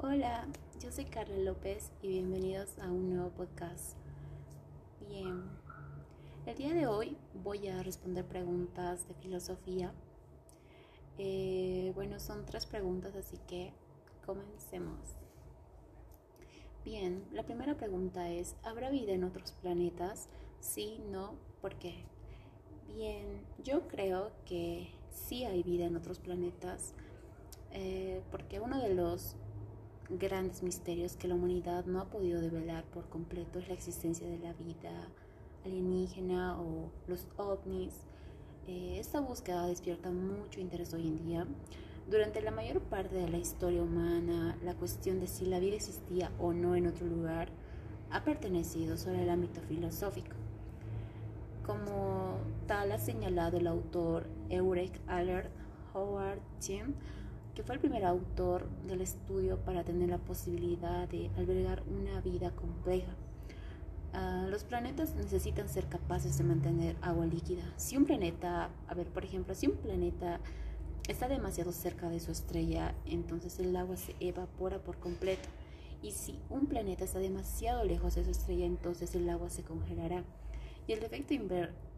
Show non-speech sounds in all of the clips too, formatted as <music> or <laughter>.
Hola, yo soy Carla López y bienvenidos a un nuevo podcast. Bien, el día de hoy voy a responder preguntas de filosofía. Eh, bueno, son tres preguntas, así que comencemos. Bien, la primera pregunta es, ¿habrá vida en otros planetas? Sí, no, ¿por qué? Bien, yo creo que sí hay vida en otros planetas, eh, porque uno de los grandes misterios que la humanidad no ha podido develar por completo es la existencia de la vida alienígena o los ovnis. Eh, esta búsqueda despierta mucho interés hoy en día. Durante la mayor parte de la historia humana, la cuestión de si la vida existía o no en otro lugar ha pertenecido sobre el ámbito filosófico. Como tal ha señalado el autor Eurek Allard Howard Jim, que fue el primer autor del estudio para tener la posibilidad de albergar una vida compleja. Ah, los planetas necesitan ser capaces de mantener agua líquida. Si un planeta, a ver, por ejemplo, si un planeta está demasiado cerca de su estrella, entonces el agua se evapora por completo. Y si un planeta está demasiado lejos de su estrella, entonces el agua se congelará y el efecto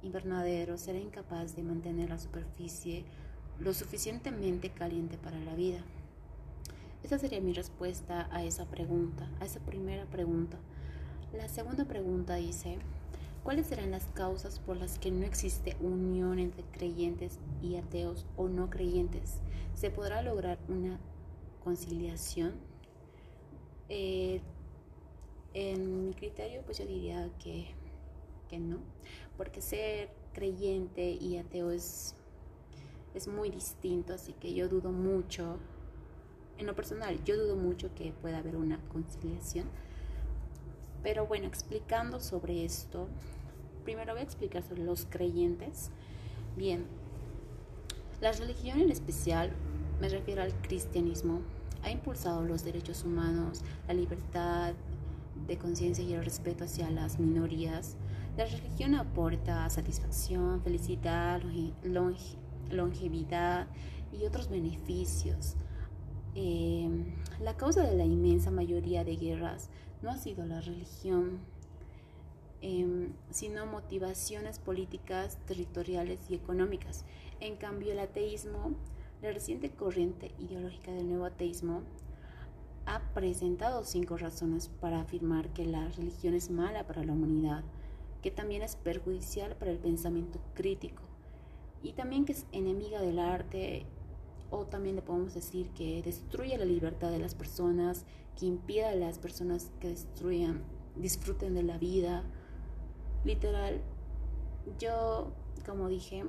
invernadero será incapaz de mantener la superficie lo suficientemente caliente para la vida. Esa sería mi respuesta a esa pregunta, a esa primera pregunta. La segunda pregunta dice, ¿cuáles serán las causas por las que no existe unión entre creyentes y ateos o no creyentes? ¿Se podrá lograr una conciliación? Eh, en mi criterio, pues yo diría que que no, porque ser creyente y ateo es, es muy distinto, así que yo dudo mucho, en lo personal, yo dudo mucho que pueda haber una conciliación. Pero bueno, explicando sobre esto, primero voy a explicar sobre los creyentes. Bien, la religión en especial, me refiero al cristianismo, ha impulsado los derechos humanos, la libertad de conciencia y el respeto hacia las minorías, la religión aporta satisfacción, felicidad, longevidad y otros beneficios. Em, la causa de la inmensa mayoría de guerras no ha sido la religión, em, sino motivaciones políticas, territoriales y económicas. En cambio, el ateísmo, la reciente corriente ideológica del nuevo ateísmo, ha presentado cinco razones para afirmar que la religión es mala para la humanidad que también es perjudicial para el pensamiento crítico y también que es enemiga del arte o también le podemos decir que destruye la libertad de las personas, que impide a las personas que destruyan, disfruten de la vida. Literal, yo, como dije,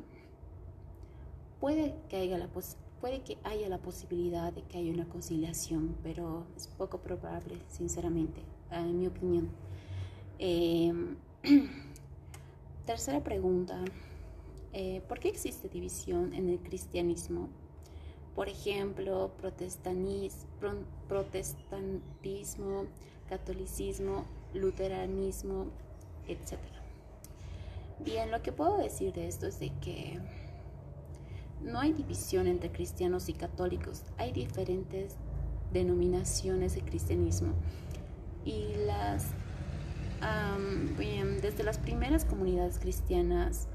puede que haya la, puede que haya la posibilidad de que haya una conciliación, pero es poco probable, sinceramente, en mi opinión. Eh, <clears throat> Tercera pregunta. Eh, ¿Por qué existe división en el cristianismo? Por ejemplo, protestantismo, catolicismo, luteranismo, etc. Bien, lo que puedo decir de esto es de que no hay división entre cristianos y católicos, hay diferentes denominaciones de cristianismo y las bien, desde las primeras comunidades cristianas,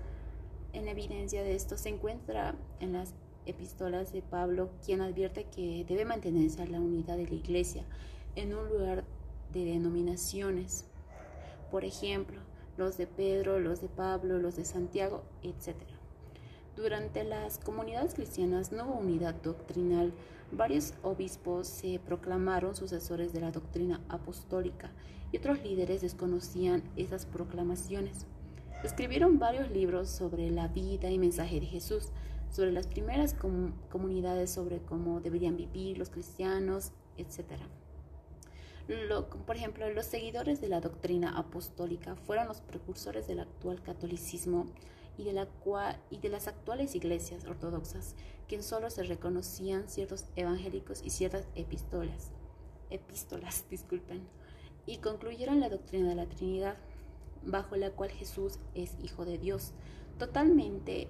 en evidencia de esto se encuentra en las epístolas de Pablo, quien advierte que debe mantenerse la unidad de la iglesia en un lugar de denominaciones. Por ejemplo, los de Pedro, los de Pablo, los de Santiago, etc. Durante las comunidades cristianas no hubo unidad doctrinal. Varios obispos se proclamaron sucesores de la doctrina apostólica y otros líderes desconocían esas proclamaciones. Escribieron varios libros sobre la vida y mensaje de Jesús, sobre las primeras comunidades, sobre cómo deberían vivir los cristianos, etc. por ejemplo, los seguidores de la doctrina apostólica fueron los precursores del actual catolicismo y de, y de las actuales iglesias ortodoxas, que solo se reconocían ciertos evangélicos y ciertas epístolas, epístolas <laughs> disculpen, y concluyeron la doctrina de la Trinidad, bajo la cual Jesús es Hijo de Dios, totalmente,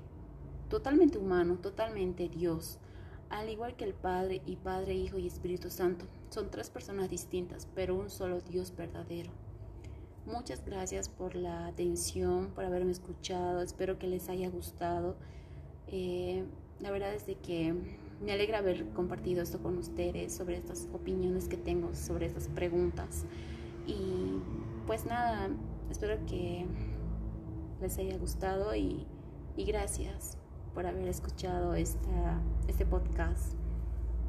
totalmente humano, totalmente Dios. Al igual que el Padre y Padre, Hijo y Espíritu Santo, son tres personas distintas, pero un solo Dios verdadero. Muchas gracias por la atención, por haberme escuchado, espero que les haya gustado. Eh, la verdad es de que me alegra haber compartido esto con ustedes sobre estas opiniones que tengo, sobre estas preguntas. Y pues nada, espero que les haya gustado y, y gracias por haber escuchado esta, este podcast.